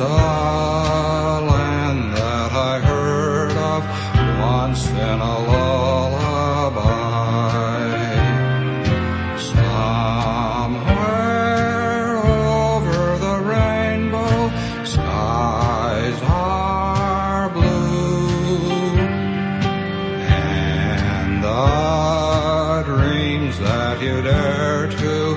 A land that I heard of once in a lullaby. Somewhere over the rainbow, skies are blue, and the dreams that you dare to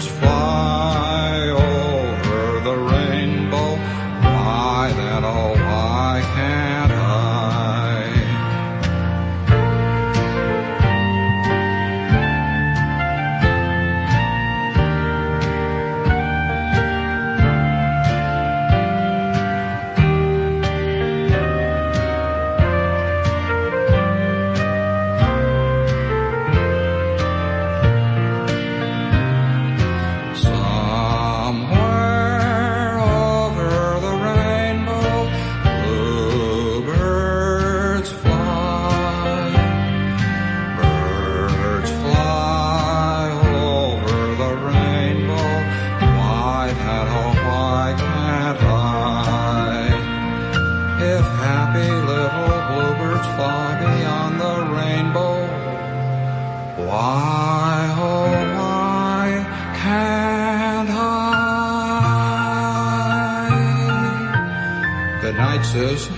Birds fly over the rainbow. Why why can't I? Somewhere Why oh, why can't I? If happy little bluebirds fly beyond the rainbow, why, oh, why can't I? Night, Susan.